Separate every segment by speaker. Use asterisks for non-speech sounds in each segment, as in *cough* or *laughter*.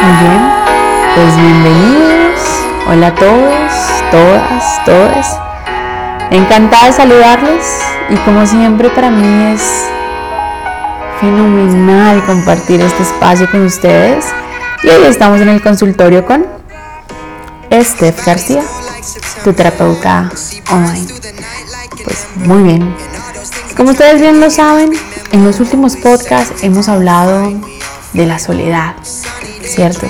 Speaker 1: Muy bien, pues bienvenidos. Hola a todos, todas, todas. Encantada de saludarles y como siempre para mí es fenomenal compartir este espacio con ustedes. Y hoy estamos en el consultorio con Steph García, tu terapeuta online. Pues muy bien. Como ustedes bien lo saben, en los últimos podcasts hemos hablado de la soledad, ¿cierto?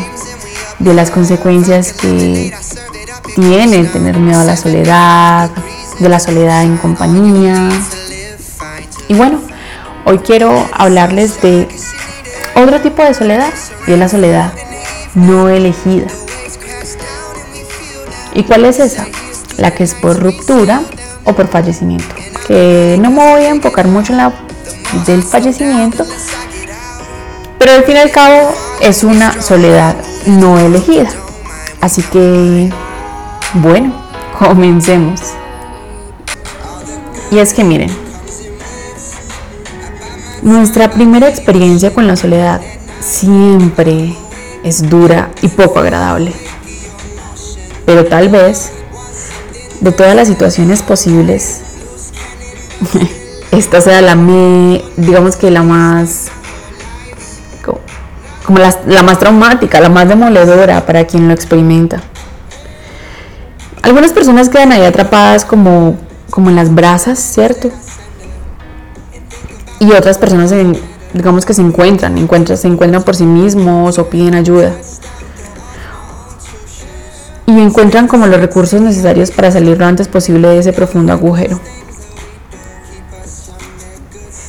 Speaker 1: De las consecuencias que tiene tener miedo a la soledad, de la soledad en compañía. Y bueno, hoy quiero hablarles de otro tipo de soledad, y es la soledad no elegida. ¿Y cuál es esa? La que es por ruptura o por fallecimiento. Que no me voy a enfocar mucho en la del fallecimiento, pero al fin y al cabo es una soledad no elegida. Así que, bueno, *laughs* comencemos. Y es que miren, nuestra primera experiencia con la soledad siempre es dura y poco agradable. Pero tal vez, de todas las situaciones posibles, *laughs* esta sea la, digamos que la más como la, más traumática, la más demoledora para quien lo experimenta. Algunas personas quedan ahí atrapadas como, como en las brasas, ¿cierto? Y otras personas, digamos que se encuentran, encuentran, se encuentran por sí mismos o piden ayuda. Y encuentran como los recursos necesarios para salir lo antes posible de ese profundo agujero.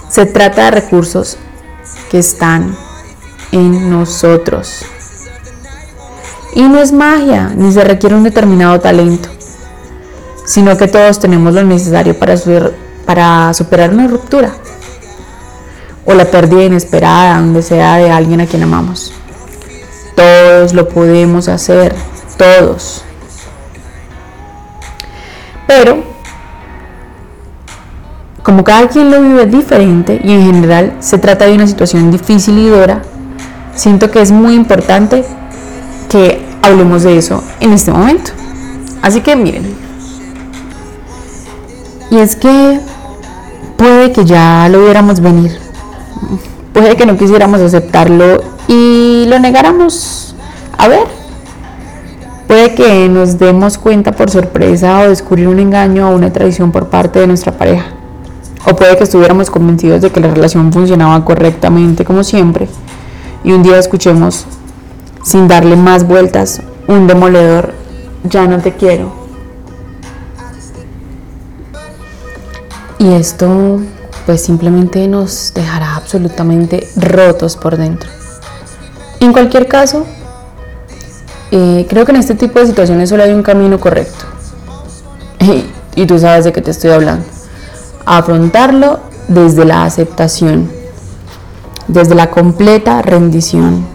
Speaker 1: Se trata de recursos que están en nosotros. Y no es magia, ni se requiere un determinado talento, sino que todos tenemos lo necesario para, superar una ruptura o la pérdida inesperada, donde sea de alguien a quien amamos. Todos lo podemos hacer, todos. Pero, como cada quien lo vive diferente y en general se trata de una situación difícil y dura, siento que es muy importante que hablemos de eso en este momento. Así que miren, y es que puede que ya lo viéramos venir, puede que no quisiéramos aceptarlo y lo negáramos. A ver, puede que nos demos cuenta por sorpresa o descubrir un engaño o una traición por parte de nuestra pareja. O puede que estuviéramos convencidos de que la relación funcionaba correctamente como siempre y un día escuchemos, sin darle más vueltas, un demoledor, ya no te quiero. Y esto pues simplemente nos dejará absolutamente rotos por dentro. En cualquier caso, eh, creo que en este tipo de situaciones solo hay un camino correcto. *laughs* y tú sabes de qué te estoy hablando. Afrontarlo desde la aceptación desde la completa rendición.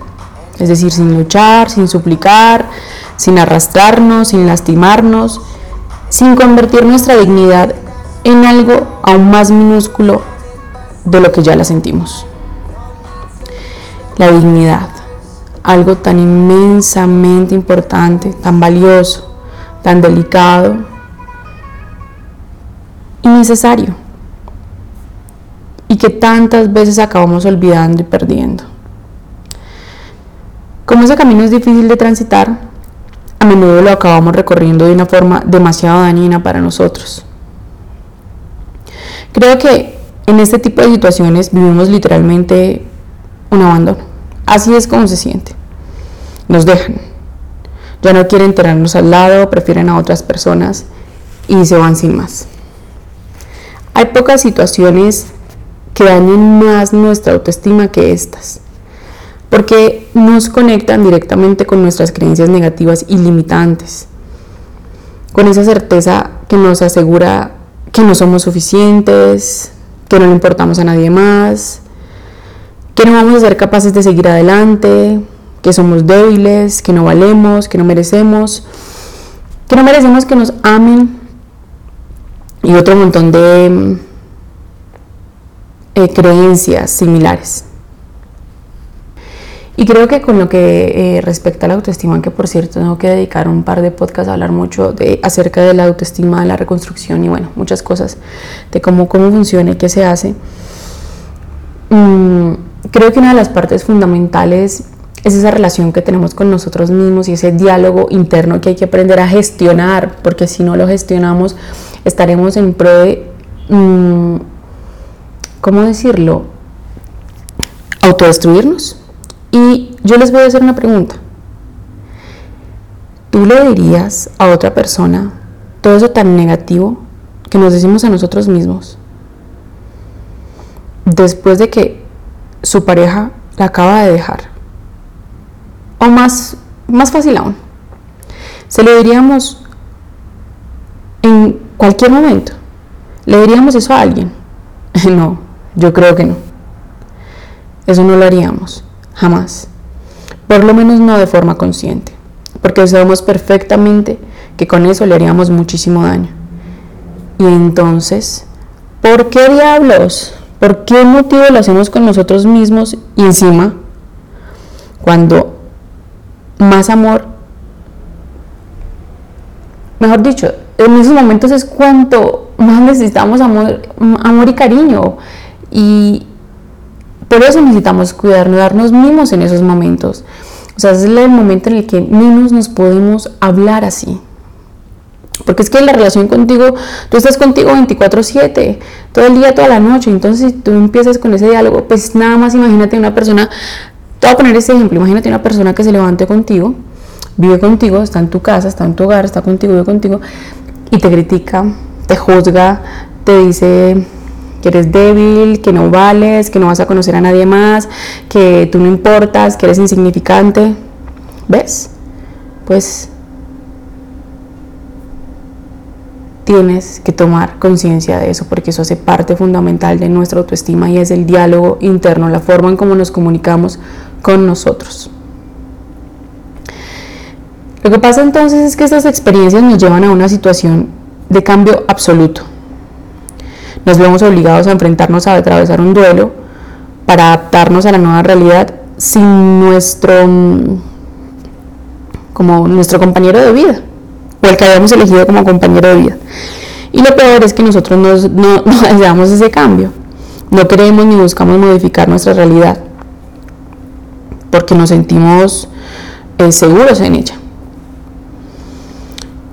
Speaker 1: Es decir, sin luchar, sin suplicar, sin arrastrarnos, sin lastimarnos, sin convertir nuestra dignidad en algo aún más minúsculo de lo que ya la sentimos. La dignidad, algo tan inmensamente importante, tan valioso, tan delicado y necesario que tantas veces acabamos olvidando y perdiendo. Como ese camino es difícil de transitar, a menudo lo acabamos recorriendo de una forma demasiado dañina para nosotros. Creo que en este tipo de situaciones vivimos literalmente un abandono. Así es como se siente. Nos dejan. Ya no quieren tenernos al lado, prefieren a otras personas y se van sin más. Hay pocas situaciones que dañen más nuestra autoestima que estas, porque nos conectan directamente con nuestras creencias negativas y limitantes, con esa certeza que nos asegura que no somos suficientes, que no le importamos a nadie más, que no vamos a ser capaces de seguir adelante, que somos débiles, que no valemos, que no merecemos, que no merecemos que nos amen. Y otro montón de creencias similares. Y creo que con lo que eh, respecta a la autoestima, que por cierto tengo que dedicar un par de podcasts a hablar mucho de, acerca de la autoestima, de la reconstrucción y bueno, muchas cosas de cómo, cómo funciona y qué se hace. Mm, creo que una de las partes fundamentales es esa relación que tenemos con nosotros mismos y ese diálogo interno que hay que aprender a gestionar, porque si no lo gestionamos estaremos en pro de, mm, ¿cómo decirlo? Autodestruirnos. Y yo les voy a hacer una pregunta. ¿Tú le dirías a otra persona todo eso tan negativo que nos decimos a nosotros mismos después de que su pareja la acaba de dejar? O más, más fácil aún, se lo diríamos en cualquier momento. ¿Le diríamos eso a alguien? *laughs* no, yo creo que no. Eso no lo haríamos, jamás. Por lo menos no de forma consciente, porque sabemos perfectamente que con eso le haríamos muchísimo daño. Y entonces, ¿por qué diablos? ¿Por qué motivo lo hacemos con nosotros mismos y encima, cuando más amor, mejor dicho, en esos momentos es cuanto más necesitamos amor, amor y cariño. Y por eso necesitamos cuidarnos, darnos mimos en esos momentos. O sea, es el momento en el que menos nos podemos hablar así. Porque es que la relación contigo, tú estás contigo 24/7, todo el día, toda la noche. Entonces, si tú empiezas con ese diálogo, pues nada más imagínate una persona, te voy a poner este ejemplo, imagínate una persona que se levante contigo, vive contigo, está en tu casa, está en tu hogar, está contigo, vive contigo, y te critica, te juzga, te dice que eres débil, que no vales, que no vas a conocer a nadie más, que tú no importas, que eres insignificante. ¿Ves? Pues tienes que tomar conciencia de eso porque eso hace parte fundamental de nuestra autoestima y es el diálogo interno, la forma en cómo nos comunicamos con nosotros. Lo que pasa entonces es que estas experiencias nos llevan a una situación de cambio absoluto. Nos vemos obligados a enfrentarnos a atravesar un duelo para adaptarnos a la nueva realidad sin nuestro como nuestro compañero de vida o el que habíamos elegido como compañero de vida. Y lo peor es que nosotros no, *laughs* no deseamos ese cambio. No queremos ni buscamos modificar nuestra realidad porque nos sentimos eh, seguros en ella.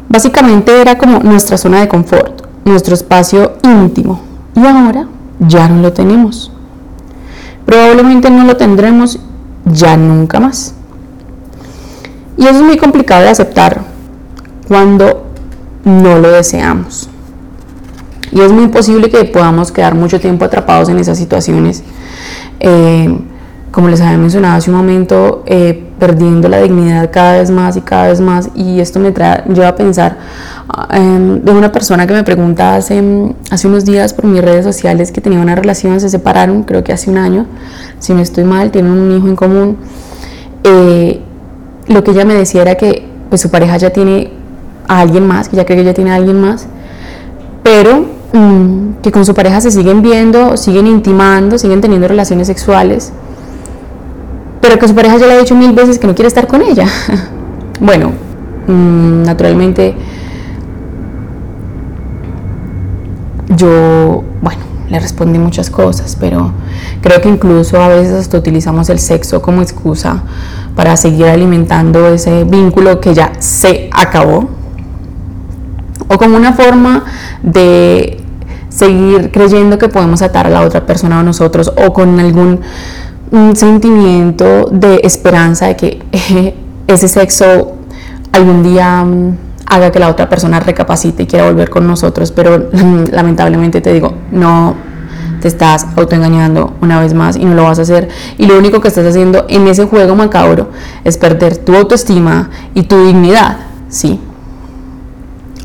Speaker 1: Básicamente era como nuestra zona de confort, nuestro espacio íntimo. Y ahora ya no lo tenemos. Probablemente no lo tendremos ya nunca más. Y eso es muy complicado de aceptar cuando no lo deseamos. Y es muy posible que podamos quedar mucho tiempo atrapados en esas situaciones. Eh, como les había mencionado hace un momento, eh, perdiendo la dignidad cada vez más y cada vez más. Y esto me trae, lleva a pensar de una persona que me pregunta hace, hace unos días por mis redes sociales que tenía una relación, se separaron, creo que hace un año, si no estoy mal, tienen un hijo en común. Eh, lo que ella me decía era que pues, su pareja ya tiene a alguien más, que ya cree que ya tiene a alguien más, pero mm, que con su pareja se siguen viendo, siguen intimando, siguen teniendo relaciones sexuales pero que su pareja ya le ha dicho mil veces que no quiere estar con ella. *laughs* bueno, mm, naturalmente yo, bueno, le respondí muchas cosas, pero creo que incluso a veces hasta utilizamos el sexo como excusa para seguir alimentando ese vínculo que ya se acabó, o como una forma de seguir creyendo que podemos atar a la otra persona a nosotros, o con algún un sentimiento de esperanza de que *laughs* ese sexo algún día mm, haga que la otra persona recapacite y quiera volver con nosotros, pero lamentablemente te digo, no te estás autoengañando una vez más y no lo vas a hacer. Y lo único que estás haciendo en ese juego macabro es perder tu autoestima y tu dignidad, ¿sí?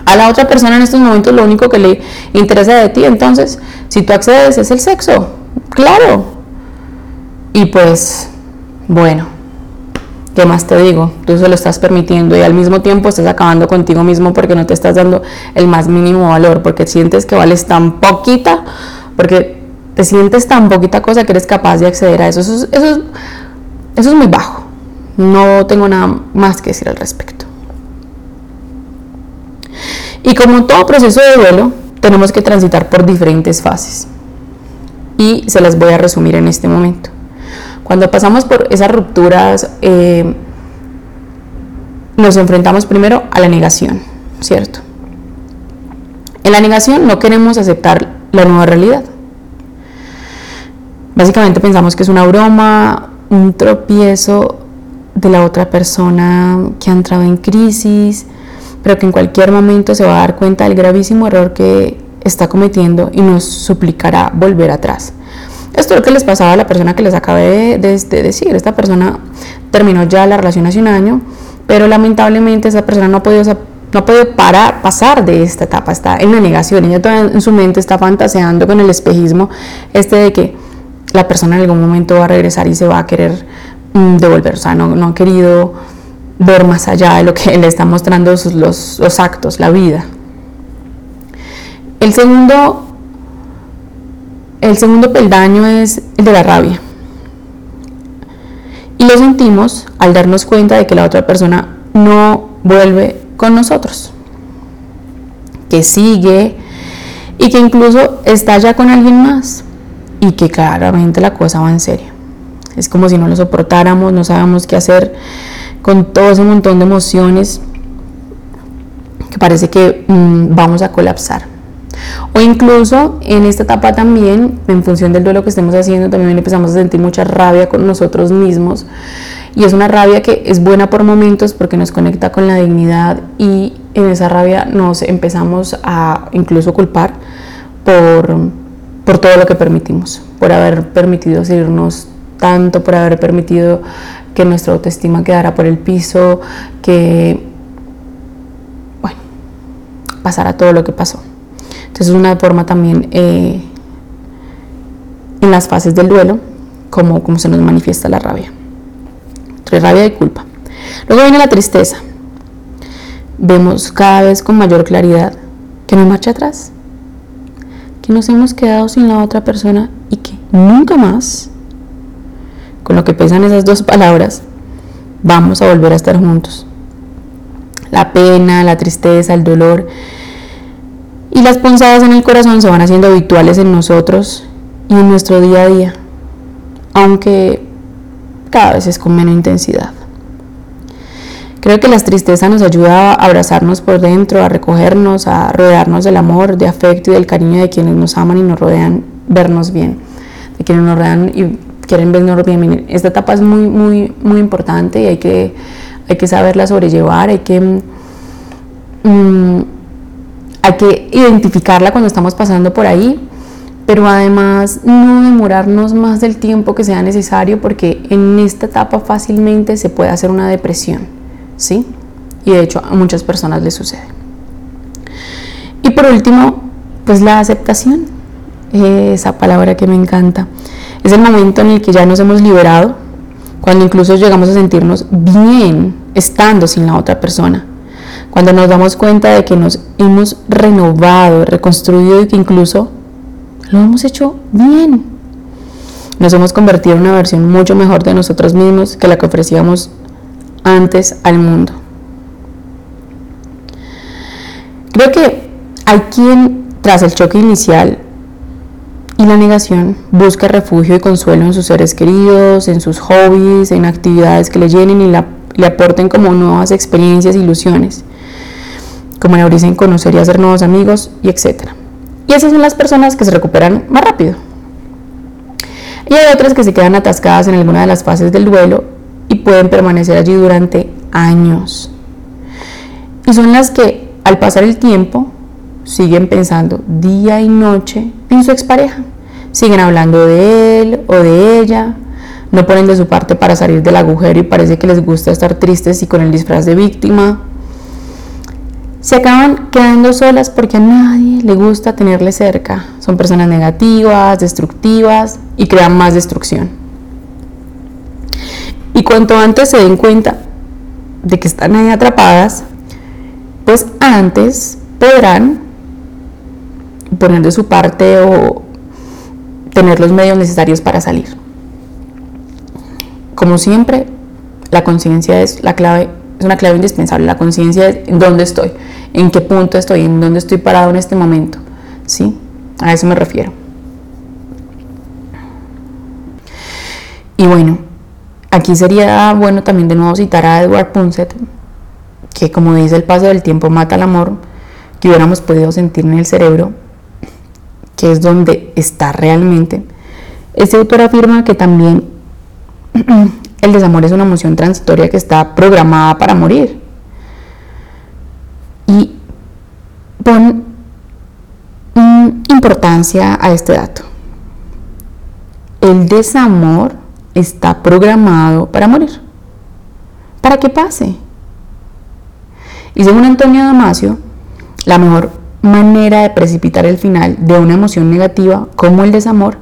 Speaker 1: A la otra persona en estos momentos lo único que le interesa de ti, entonces, si tú accedes es el sexo, claro, y pues, bueno, ¿qué más te digo? Tú se lo estás permitiendo y al mismo tiempo estás acabando contigo mismo porque no te estás dando el más mínimo valor, porque sientes que vales tan poquita, porque te sientes tan poquita cosa que eres capaz de acceder a eso. Eso, eso eso es muy bajo. No tengo nada más que decir al respecto. Y como todo proceso de duelo, tenemos que transitar por diferentes fases. Y se las voy a resumir en este momento. Cuando pasamos por esas rupturas, eh, nos enfrentamos primero a la negación, ¿cierto? En la negación no queremos aceptar la nueva realidad. Básicamente pensamos que es una broma, un tropiezo de la otra persona que ha entrado en crisis, pero que en cualquier momento se va a dar cuenta del gravísimo error que está cometiendo y nos suplicará volver atrás. Esto es lo que les pasaba a la persona que les acabé de, decir. Esta persona terminó ya la relación hace un año, pero lamentablemente esa persona no ha podido, no puede parar, pasar de esta etapa, está en la negación. Ella todavía en su mente está fantaseando con el espejismo este de que la persona en algún momento va a regresar y se va a querer mm, devolver. O sea, no, no, ha querido ver más allá de lo que le está mostrando los, los actos, la vida. El segundo, el segundo peldaño es el de la rabia. Y lo sentimos al darnos cuenta de que la otra persona no vuelve con nosotros, que sigue y que incluso está ya con alguien más y que claramente la cosa va en serio. Es como si no lo soportáramos, no sabemos qué hacer con todo ese montón de emociones que parece que mm, vamos a colapsar. O incluso en esta etapa también, en función del duelo que estemos haciendo, también empezamos a sentir mucha rabia con nosotros mismos. Y es una rabia que es buena por momentos porque nos conecta con la dignidad y en esa rabia nos empezamos a incluso culpar por por todo lo que permitimos, por haber permitido seguirnos tanto, por haber permitido que nuestra autoestima quedara por el piso, que, bueno, pasara todo lo que pasó. Entonces es una forma también eh, en las fases del duelo, como, como se nos manifiesta la rabia. Entre rabia y culpa. Luego viene la tristeza. Vemos cada vez con mayor claridad que no marcha atrás, que nos hemos quedado sin la otra persona y que nunca más, con lo que pesan esas dos palabras, vamos a volver a estar juntos. La pena, la tristeza, el dolor y las punzadas en el corazón se van haciendo habituales en nosotros y en nuestro día a día, aunque cada vez es con menos intensidad. Creo que la tristeza nos ayuda a abrazarnos por dentro, a recogernos, a rodearnos del amor, de afecto y del cariño de quienes nos aman y nos rodean, vernos bien, de quienes nos rodean y quieren vernos bien. Esta etapa es muy, muy, muy importante y hay que, hay que saberla sobrellevar, hay que, mm, hay que identificarla cuando estamos pasando por ahí, pero además no demorarnos más del tiempo que sea necesario porque en esta etapa fácilmente se puede hacer una depresión. ¿sí? Y de hecho a muchas personas les sucede. Y por último, pues la aceptación, esa palabra que me encanta. Es el momento en el que ya nos hemos liberado, cuando incluso llegamos a sentirnos bien estando sin la otra persona, cuando nos damos cuenta de que nos hemos renovado, reconstruido y que incluso lo hemos hecho bien. Nos hemos convertido en una versión mucho mejor de nosotros mismos que la que ofrecíamos antes al mundo. Creo que hay quien, tras el choque inicial y la negación, busca refugio y consuelo en sus seres queridos, en sus hobbies, en actividades que le llenen y le aporten como nuevas experiencias, ilusiones, como en conocer y hacer nuevos amigos y etc. Y esas son las personas que se recuperan más rápido. Y hay otras que se quedan atascadas en alguna de las fases del duelo y pueden permanecer allí durante años. Y son las que al pasar el tiempo siguen pensando día y noche en su expareja. Siguen hablando de él o de ella, no ponen de su parte para salir del agujero y parece que les gusta estar tristes y con el disfraz de víctima. Se acaban quedando solas porque a nadie le gusta tenerle cerca. Son personas negativas, destructivas y crean más destrucción. Y cuanto antes se den cuenta de que están ahí atrapadas, pues antes podrán poner de su parte o tener los medios necesarios para salir. como siempre, la conciencia es la clave, es una clave indispensable. La conciencia es en dónde estoy, en qué punto estoy, en dónde estoy parado en este momento. ¿Sí? A eso me refiero. Y bueno, aquí sería bueno también de nuevo citar a Edward Punset, que como dice el paso del tiempo mata el amor, que hubiéramos podido sentir en el cerebro, que es donde está realmente. Este autor afirma que también *clears throat* el desamor es una emoción transitoria que está programada para morir. Y pon importancia a este dato. El desamor está programado para morir, para que pase. Y según Antonio Damasio, la mejor manera de precipitar el final de una emoción negativa como el desamor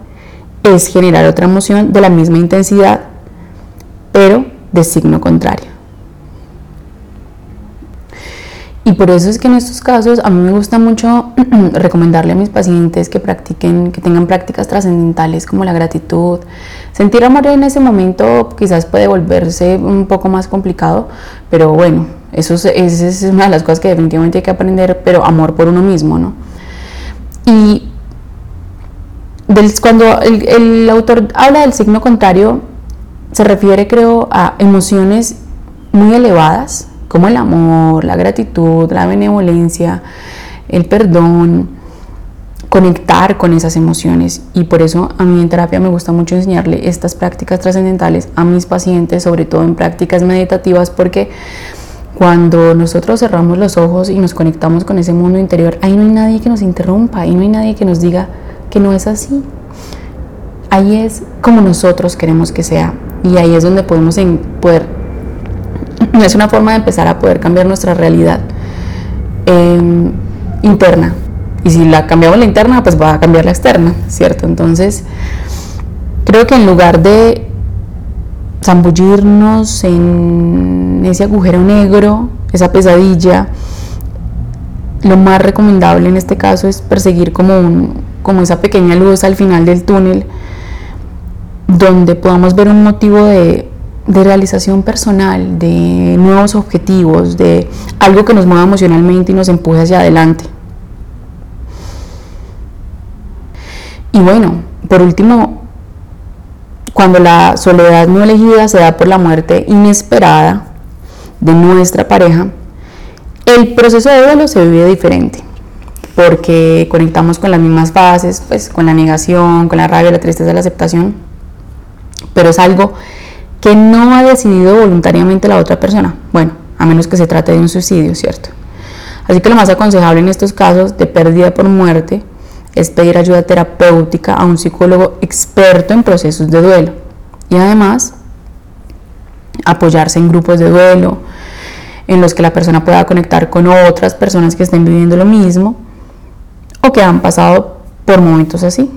Speaker 1: es generar otra emoción de la misma intensidad, pero de signo contrario. Y por eso es que en estos casos a mí me gusta mucho *clears throat* recomendarle a mis pacientes que practiquen, que tengan prácticas trascendentales como la gratitud. Sentir amor en ese momento quizás puede volverse un poco más complicado, pero bueno, eso es, es una de las cosas que definitivamente hay que aprender, pero amor por uno mismo, ¿no? Y cuando el, el autor habla del signo contrario, se refiere creo a emociones muy elevadas, como el amor, la gratitud, la benevolencia, el perdón, conectar con esas emociones. Y por eso a mí en terapia me gusta mucho enseñarle estas prácticas trascendentales a mis pacientes, sobre todo en prácticas meditativas, porque cuando nosotros cerramos los ojos y nos conectamos con ese mundo interior, ahí no hay nadie que nos interrumpa, ahí no hay nadie que nos diga que no es así. Ahí es como nosotros queremos que sea y ahí es donde podemos poder es una forma de empezar a poder cambiar nuestra realidad em, interna. Y si la cambiamos la interna, pues va a cambiar la externa, ¿cierto? Entonces, creo que en lugar de zambullirnos en ese agujero negro, esa pesadilla, lo más recomendable en este caso es perseguir como, un, como esa pequeña luz al final del túnel, donde podamos ver un motivo de realización personal, de nuevos objetivos, de algo que nos mueva emocionalmente y nos empuje hacia adelante. Y bueno, por último, cuando la soledad no elegida se da por la muerte inesperada de nuestra pareja, el proceso de duelo se vive diferente, porque conectamos con las mismas fases, pues con la negación, con la rabia, la tristeza, la aceptación, pero es algo que no ha decidido voluntariamente la otra persona. Bueno, a menos que se trate de un suicidio, ¿cierto? Así que lo más aconsejable en estos casos de pérdida por muerte es pedir ayuda terapéutica a un psicólogo experto en procesos de duelo y además apoyarse en grupos de duelo en los que la persona pueda conectar con otras personas que estén viviendo lo mismo o que han pasado por momentos así.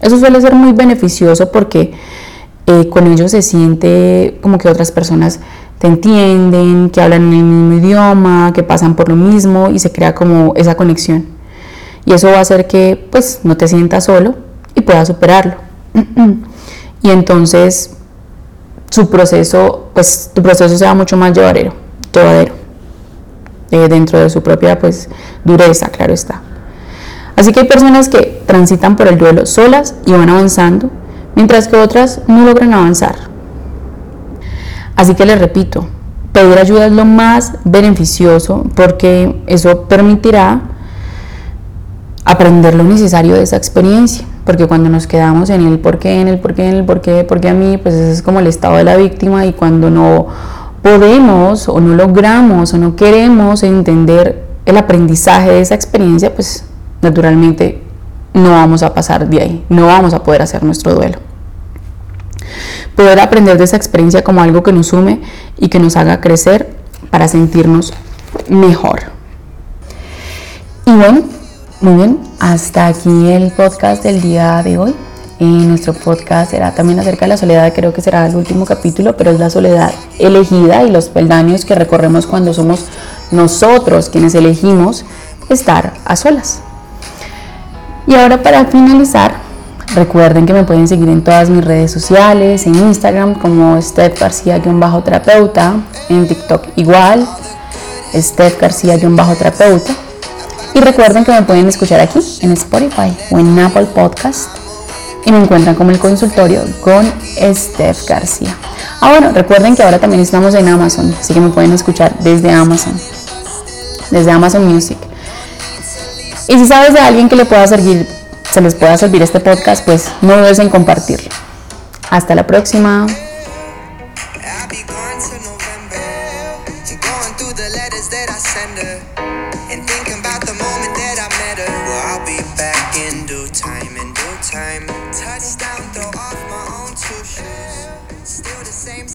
Speaker 1: Eso suele ser muy beneficioso porque eh, con ellos se siente como que otras personas te entienden, que hablan el mismo idioma, que pasan por lo mismo y se crea como esa conexión. Y eso va a hacer que pues no te sientas solo y puedas superarlo. *clears throat* y entonces su proceso, pues tu proceso sea mucho más llevadero, llevadero eh, dentro de su propia pues dureza, claro está. Así que hay personas que transitan por el duelo solas y van avanzando mientras que otras no logran avanzar. Así que les repito, pedir ayuda es lo más beneficioso porque eso permitirá aprender lo necesario de esa experiencia. Porque cuando nos quedamos en el por qué, en el por qué, en el por qué, por qué a mí, pues ese es como el estado de la víctima y cuando no podemos o no logramos o no queremos entender el aprendizaje de esa experiencia, pues naturalmente no vamos a pasar de ahí, no vamos a poder hacer nuestro duelo. Poder aprender de esa experiencia como algo que nos sume y que nos haga crecer para sentirnos mejor. Y bueno, muy bien, hasta aquí el podcast del día de hoy. Y nuestro podcast será también acerca de la soledad, creo que será el último capítulo, pero es la soledad elegida y los peldaños que recorremos cuando somos nosotros quienes elegimos estar a solas. Y ahora para finalizar, Recuerden que me pueden seguir en todas mis redes sociales, en Instagram como Steph García-terapeuta, en TikTok igual, Steph García-terapeuta. Y recuerden que me pueden escuchar aquí en Spotify o en Apple Podcast y me encuentran como el consultorio con Steph García. Ah, bueno, recuerden que ahora también estamos en Amazon, así que me pueden escuchar desde Amazon, desde Amazon Music. Y si sabes de alguien que le pueda servir, se les pueda servir este podcast, pues no dudes en compartirlo. Hasta la próxima.